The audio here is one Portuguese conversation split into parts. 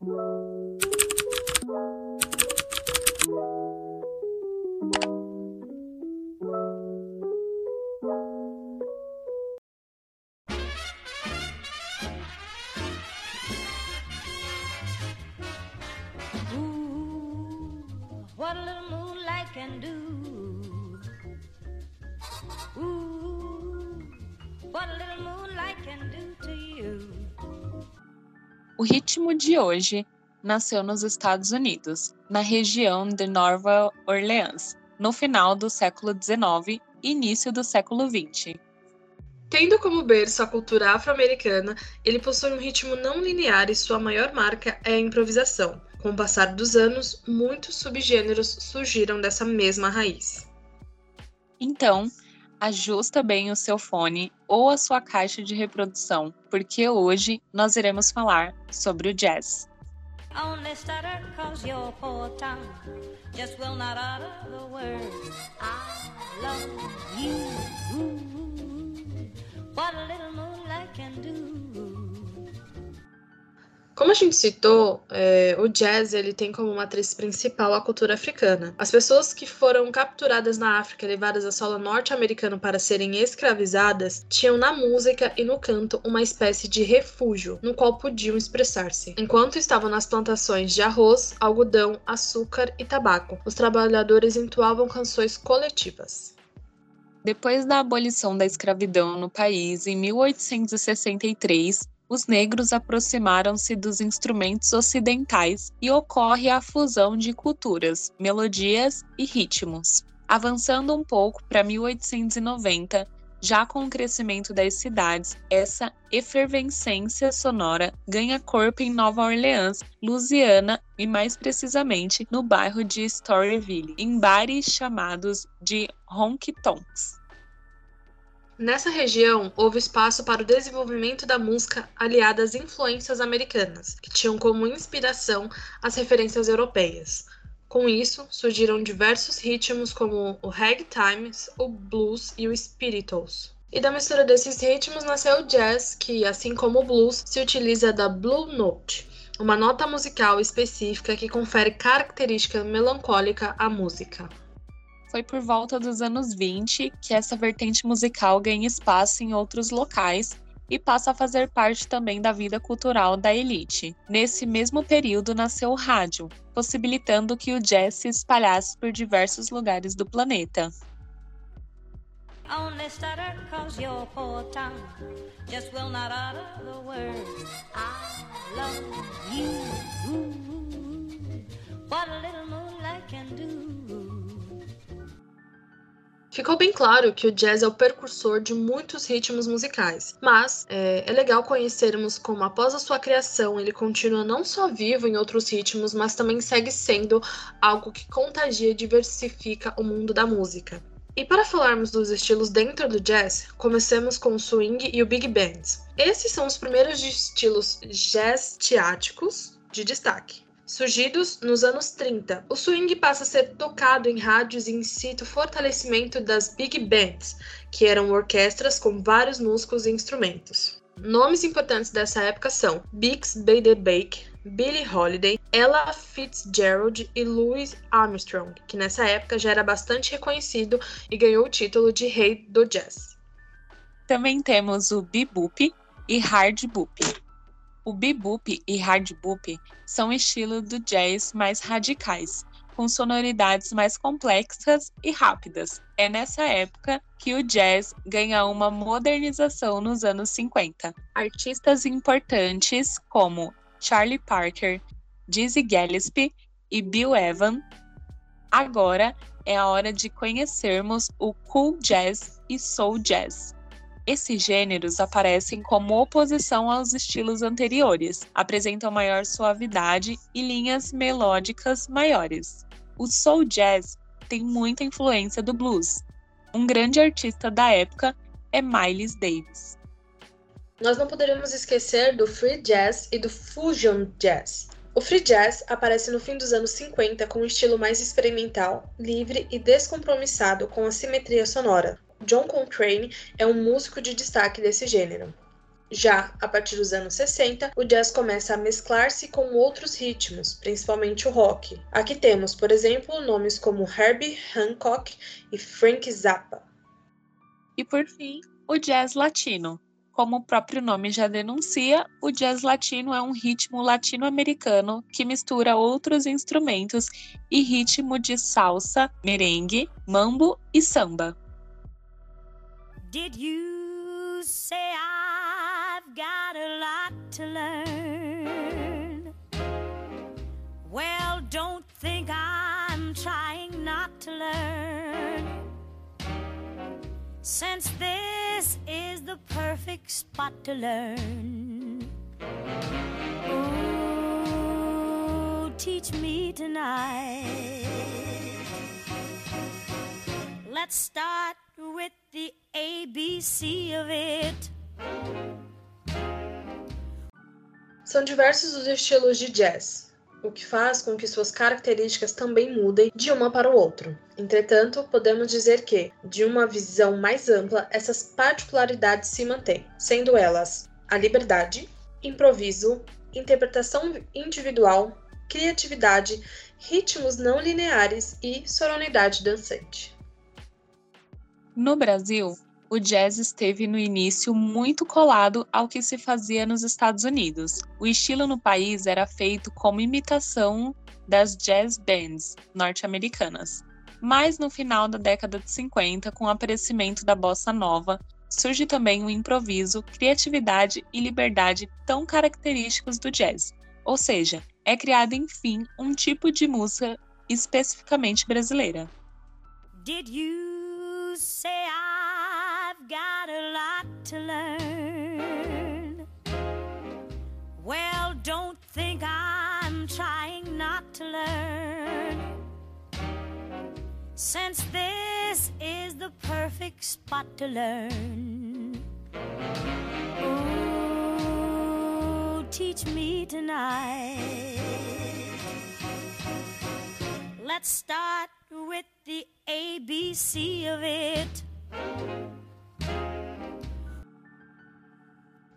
what de hoje nasceu nos Estados Unidos, na região de Nova Orleans, no final do século XIX e início do século XX. Tendo como berço a cultura afro-americana, ele possui um ritmo não linear e sua maior marca é a improvisação. Com o passar dos anos, muitos subgêneros surgiram dessa mesma raiz. Então, ajusta bem o seu fone ou a sua caixa de reprodução, porque hoje nós iremos falar sobre o jazz. What a little moonlight can do. Como a gente citou, é, o jazz ele tem como matriz principal a cultura africana. As pessoas que foram capturadas na África e levadas a solo norte-americano para serem escravizadas tinham na música e no canto uma espécie de refúgio no qual podiam expressar-se. Enquanto estavam nas plantações de arroz, algodão, açúcar e tabaco, os trabalhadores entoavam canções coletivas. Depois da abolição da escravidão no país em 1863, os negros aproximaram-se dos instrumentos ocidentais e ocorre a fusão de culturas, melodias e ritmos. Avançando um pouco para 1890, já com o crescimento das cidades, essa efervescência sonora ganha corpo em Nova Orleans, Louisiana e mais precisamente no bairro de Storyville, em bares chamados de honky tonks. Nessa região, houve espaço para o desenvolvimento da música aliada às influências americanas, que tinham como inspiração as referências europeias. Com isso, surgiram diversos ritmos como o ragtime, o blues e o spirituals. E da mistura desses ritmos nasceu o jazz, que, assim como o blues, se utiliza da blue note, uma nota musical específica que confere característica melancólica à música. Foi por volta dos anos 20 que essa vertente musical ganha espaço em outros locais e passa a fazer parte também da vida cultural da elite. Nesse mesmo período nasceu o rádio, possibilitando que o jazz se espalhasse por diversos lugares do planeta. What a little moonlight can do. Ficou bem claro que o jazz é o precursor de muitos ritmos musicais, mas é, é, legal conhecermos como, após a sua criação, ele continua não só vivo em outros ritmos, mas também segue sendo algo que contagia e diversifica o mundo da música. E para falarmos dos estilos dentro do jazz, comecemos com o swing e o big band. Esses são os primeiros estilos jazz teáticos de destaque. Surgidos nos anos 30, o swing passa a ser tocado em rádios e incita o fortalecimento das big bands, que eram orquestras com vários músicos e instrumentos. Nomes importantes dessa época são Bix Beiderbecke, Billie Holiday, Ella Fitzgerald e Louis Armstrong, que nessa época já era bastante reconhecido e ganhou o título de rei do jazz. Também temos o bebop e hard bop. O bebop e hard bop são estilos do jazz mais radicais, com sonoridades mais complexas e rápidas. É nessa época que o jazz ganha uma modernização nos anos 50. Artistas importantes como Charlie Parker, Dizzy Gillespie e Bill Evans. Agora é a hora de conhecermos o cool jazz e soul jazz. Esses gêneros aparecem como oposição aos estilos anteriores, apresentam maior suavidade e linhas melódicas maiores. O soul jazz tem muita influência do blues. Um grande artista da época é Miles Davis. Nós não poderíamos esquecer do free jazz e do fusion jazz. O free jazz aparece no fim dos anos 50 com um estilo mais experimental, livre e descompromissado com a simetria sonora, John Coltrane é um músico de destaque desse gênero. Já a partir dos anos 60, o jazz começa a mesclar-se com outros ritmos, principalmente o rock. Aqui temos, por exemplo, nomes como Herbie Hancock e Frank Zappa. E por fim, o jazz latino. Como o próprio nome já denuncia, o jazz latino é um ritmo latino-americano que mistura outros instrumentos e ritmo de salsa, merengue, mambo e samba. Did you say I've got a lot to learn? Well, don't think I'm trying not to learn. Since this is the perfect spot to learn. Oh, teach me tonight. Let's start with the ABC of it. São diversos os estilos de jazz, o que faz com que suas características também mudem de uma para o outro. Entretanto, podemos dizer que, de uma visão mais ampla, essas particularidades se mantêm, sendo elas a liberdade, improviso, interpretação individual, criatividade, ritmos não lineares e sonoridade dançante. No Brasil, o jazz esteve no início muito colado ao que se fazia nos Estados Unidos. O estilo no país era feito como imitação das jazz bands norte-americanas. Mas no final da década de 50, com o aparecimento da bossa nova, surge também o improviso, criatividade e liberdade tão característicos do jazz. Ou seja, é criado enfim um tipo de música especificamente brasileira. Did you say I've got a lot to learn? Well, don't think I'm trying not to learn. Since this is the perfect spot to learn. Oh, teach me tonight. Let's start with the ABC of it.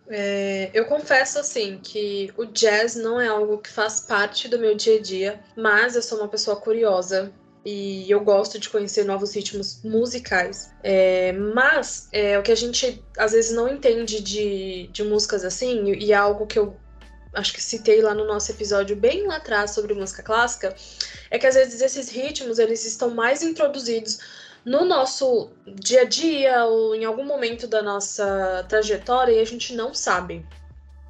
É, eu confesso assim que o jazz não é algo que faz parte do meu dia a dia, mas eu sou uma pessoa curiosa e eu gosto de conhecer novos ritmos musicais. É, mas é, o que a gente às vezes não entende de, de músicas assim, e é algo que eu acho que citei lá no nosso episódio bem lá atrás sobre música clássica, é que às vezes esses ritmos eles estão mais introduzidos no nosso dia a dia ou em algum momento da nossa trajetória e a gente não sabe.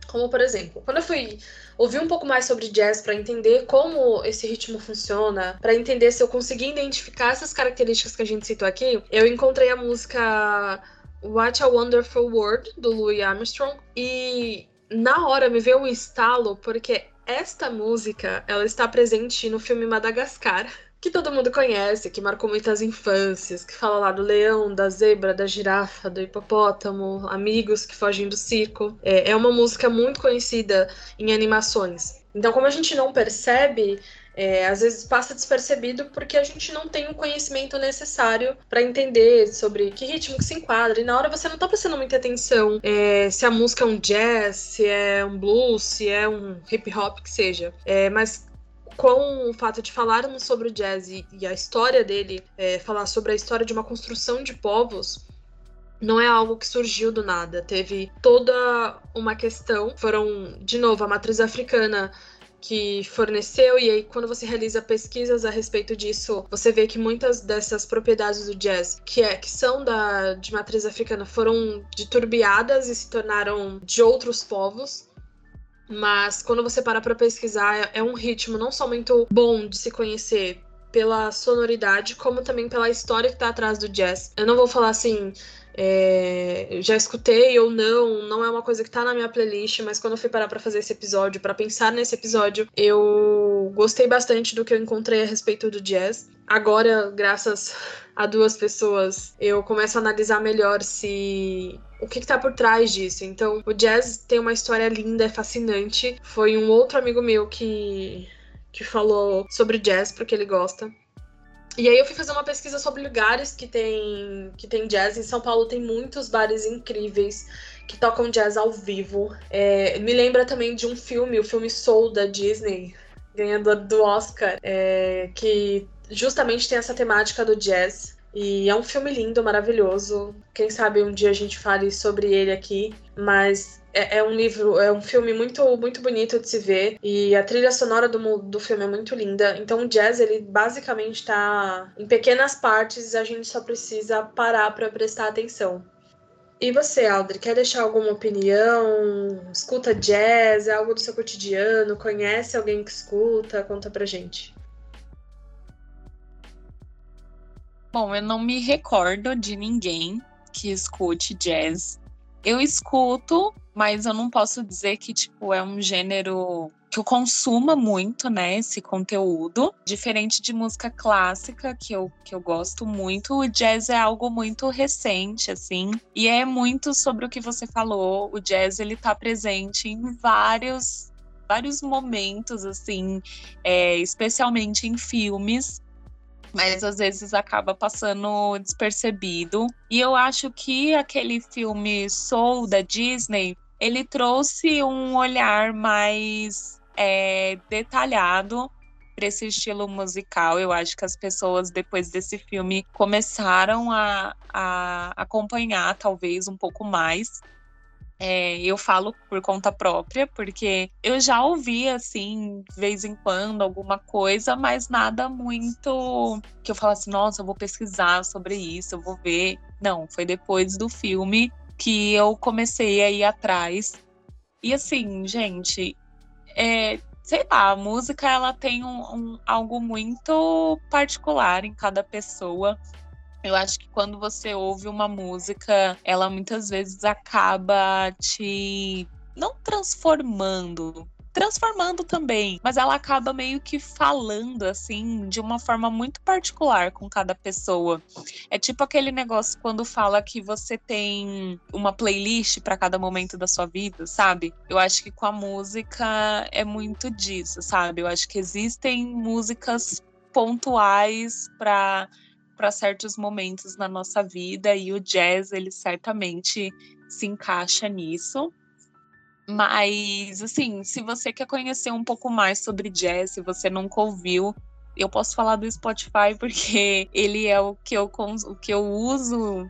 Como por exemplo, quando eu fui ouvir um pouco mais sobre jazz para entender como esse ritmo funciona, para entender se eu consegui identificar essas características que a gente citou aqui, eu encontrei a música What a Wonderful World do Louis Armstrong e na hora me veio um estalo porque esta música ela está presente no filme Madagascar que todo mundo conhece, que marcou muitas infâncias, que fala lá do leão, da zebra, da girafa, do hipopótamo, amigos que fogem do circo. É, é uma música muito conhecida em animações. Então, como a gente não percebe, é, às vezes passa despercebido porque a gente não tem o conhecimento necessário para entender sobre que ritmo que se enquadra. E na hora você não tá prestando muita atenção é, se a música é um jazz, se é um blues, se é um hip hop, que seja. É, mas com o fato de falarmos sobre o jazz e, e a história dele, é, falar sobre a história de uma construção de povos, não é algo que surgiu do nada. Teve toda uma questão. Foram, de novo, a matriz africana que forneceu, e aí quando você realiza pesquisas a respeito disso, você vê que muitas dessas propriedades do jazz, que é que são da de matriz africana, foram deturbiadas e se tornaram de outros povos. Mas quando você para pra pesquisar, é um ritmo não só muito bom de se conhecer pela sonoridade, como também pela história que tá atrás do jazz. Eu não vou falar assim, é, já escutei ou não, não é uma coisa que tá na minha playlist, mas quando eu fui parar pra fazer esse episódio, para pensar nesse episódio, eu gostei bastante do que eu encontrei a respeito do jazz. Agora, graças a duas pessoas, eu começo a analisar melhor se o que está por trás disso. Então, o jazz tem uma história linda, é fascinante. Foi um outro amigo meu que que falou sobre jazz porque ele gosta. E aí eu fui fazer uma pesquisa sobre lugares que tem que tem jazz. Em São Paulo tem muitos bares incríveis que tocam jazz ao vivo. É, me lembra também de um filme, o filme Soul da Disney, ganhador do Oscar, é, que justamente tem essa temática do jazz. E é um filme lindo, maravilhoso. Quem sabe um dia a gente fale sobre ele aqui. Mas é, é, um livro, é um filme muito, muito bonito de se ver. E a trilha sonora do, do filme é muito linda. Então o jazz, ele basicamente está em pequenas partes, a gente só precisa parar para prestar atenção. E você, Aldri, quer deixar alguma opinião? Escuta jazz? É algo do seu cotidiano? Conhece alguém que escuta? Conta pra gente. Bom, eu não me recordo de ninguém que escute jazz. Eu escuto, mas eu não posso dizer que tipo é um gênero que eu consuma muito, né, esse conteúdo. Diferente de música clássica, que eu, que eu gosto muito, o jazz é algo muito recente, assim. E é muito sobre o que você falou. O jazz, ele tá presente em vários vários momentos, assim, é, especialmente em filmes mas às vezes acaba passando despercebido. E eu acho que aquele filme Soul da Disney, ele trouxe um olhar mais é, detalhado para esse estilo musical. Eu acho que as pessoas, depois desse filme, começaram a, a acompanhar, talvez, um pouco mais. É, eu falo por conta própria, porque eu já ouvi, assim, de vez em quando, alguma coisa, mas nada muito que eu falasse, nossa, eu vou pesquisar sobre isso, eu vou ver. Não, foi depois do filme que eu comecei a ir atrás. E assim, gente, é, sei lá, a música ela tem um, um, algo muito particular em cada pessoa. Eu acho que quando você ouve uma música, ela muitas vezes acaba te não transformando, transformando também, mas ela acaba meio que falando assim de uma forma muito particular com cada pessoa. É tipo aquele negócio quando fala que você tem uma playlist para cada momento da sua vida, sabe? Eu acho que com a música é muito disso, sabe? Eu acho que existem músicas pontuais para para certos momentos na nossa vida e o jazz ele certamente se encaixa nisso. Mas, assim, se você quer conhecer um pouco mais sobre jazz, se você nunca ouviu, eu posso falar do Spotify porque ele é o que eu, o que eu uso,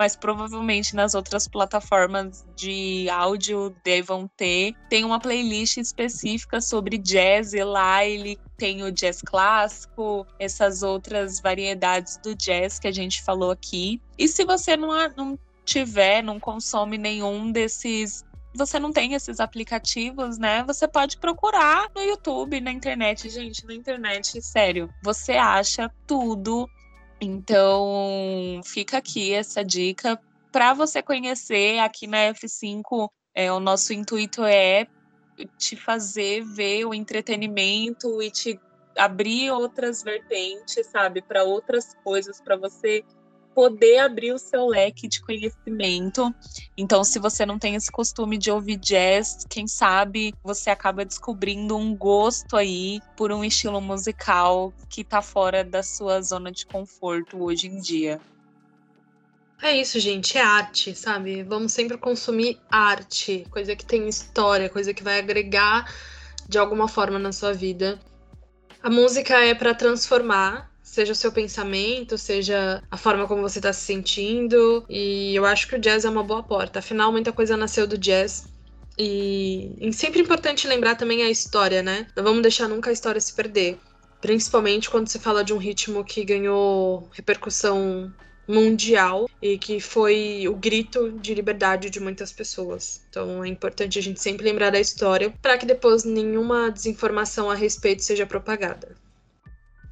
mas provavelmente nas outras plataformas de áudio devam ter. Tem uma playlist específica sobre jazz e lá ele tem o jazz clássico, essas outras variedades do jazz que a gente falou aqui. E se você não, não tiver, não consome nenhum desses você não tem esses aplicativos, né? Você pode procurar no YouTube, na internet, gente, na internet, sério. Você acha tudo. Então, fica aqui essa dica para você conhecer aqui na F5. É, o nosso intuito é te fazer ver o entretenimento e te abrir outras vertentes, sabe, para outras coisas, para você poder abrir o seu leque de conhecimento. Então, se você não tem esse costume de ouvir jazz, quem sabe você acaba descobrindo um gosto aí por um estilo musical que tá fora da sua zona de conforto hoje em dia. É isso, gente, é arte, sabe? Vamos sempre consumir arte, coisa que tem história, coisa que vai agregar de alguma forma na sua vida. A música é para transformar, seja o seu pensamento, seja a forma como você está se sentindo. E eu acho que o jazz é uma boa porta. Afinal, muita coisa nasceu do jazz. E, e sempre importante lembrar também a história, né? Não vamos deixar nunca a história se perder. Principalmente quando se fala de um ritmo que ganhou repercussão mundial e que foi o grito de liberdade de muitas pessoas. Então é importante a gente sempre lembrar da história para que depois nenhuma desinformação a respeito seja propagada.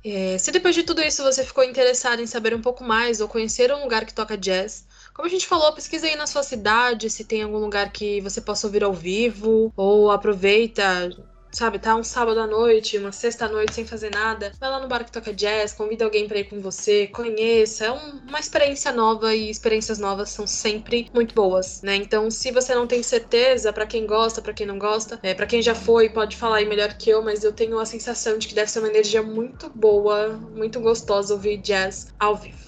É, se depois de tudo isso você ficou interessado em saber um pouco mais ou conhecer um lugar que toca jazz, como a gente falou, pesquisa aí na sua cidade se tem algum lugar que você possa ouvir ao vivo, ou aproveita, sabe, tá um sábado à noite, uma sexta à noite sem fazer nada, vai lá no bar que toca jazz, convida alguém para ir com você, conheça, é um, uma experiência nova e experiências novas são sempre muito boas, né? Então, se você não tem certeza, para quem gosta, para quem não gosta, é, para quem já foi, pode falar aí melhor que eu, mas eu tenho a sensação de que deve ser uma energia muito boa, muito gostosa ouvir jazz ao vivo.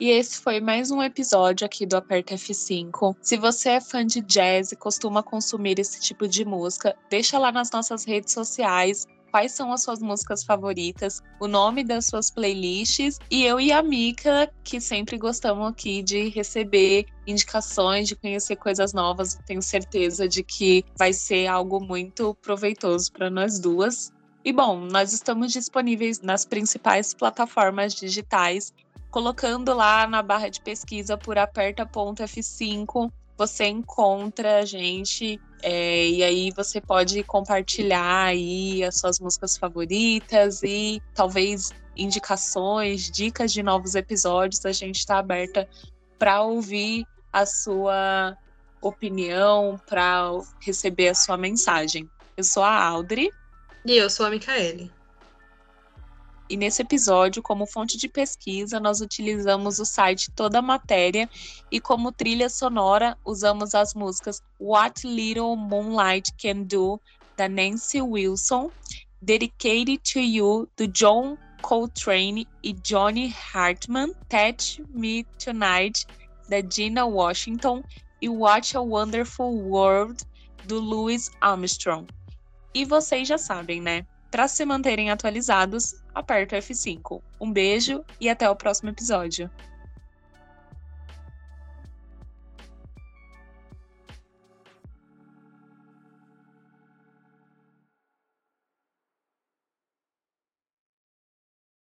E esse foi mais um episódio aqui do Aperta F5. Se você é fã de jazz e costuma consumir esse tipo de música, deixa lá nas nossas redes sociais quais são as suas músicas favoritas, o nome das suas playlists e eu e a Mika, que sempre gostamos aqui de receber indicações, de conhecer coisas novas, tenho certeza de que vai ser algo muito proveitoso para nós duas. E bom, nós estamos disponíveis nas principais plataformas digitais colocando lá na barra de pesquisa por aperta.f5, você encontra a gente é, e aí você pode compartilhar aí as suas músicas favoritas e talvez indicações, dicas de novos episódios. A gente está aberta para ouvir a sua opinião, para receber a sua mensagem. Eu sou a Audrey. E eu sou a Micaele. E nesse episódio, como fonte de pesquisa, nós utilizamos o site Toda Matéria e como trilha sonora usamos as músicas What Little Moonlight Can Do, da Nancy Wilson, Dedicated to You, do John Coltrane e Johnny Hartman, Touch Me Tonight, da Gina Washington e What a Wonderful World, do Louis Armstrong. E vocês já sabem, né? Para se manterem atualizados, aperta F5. Um beijo e até o próximo episódio.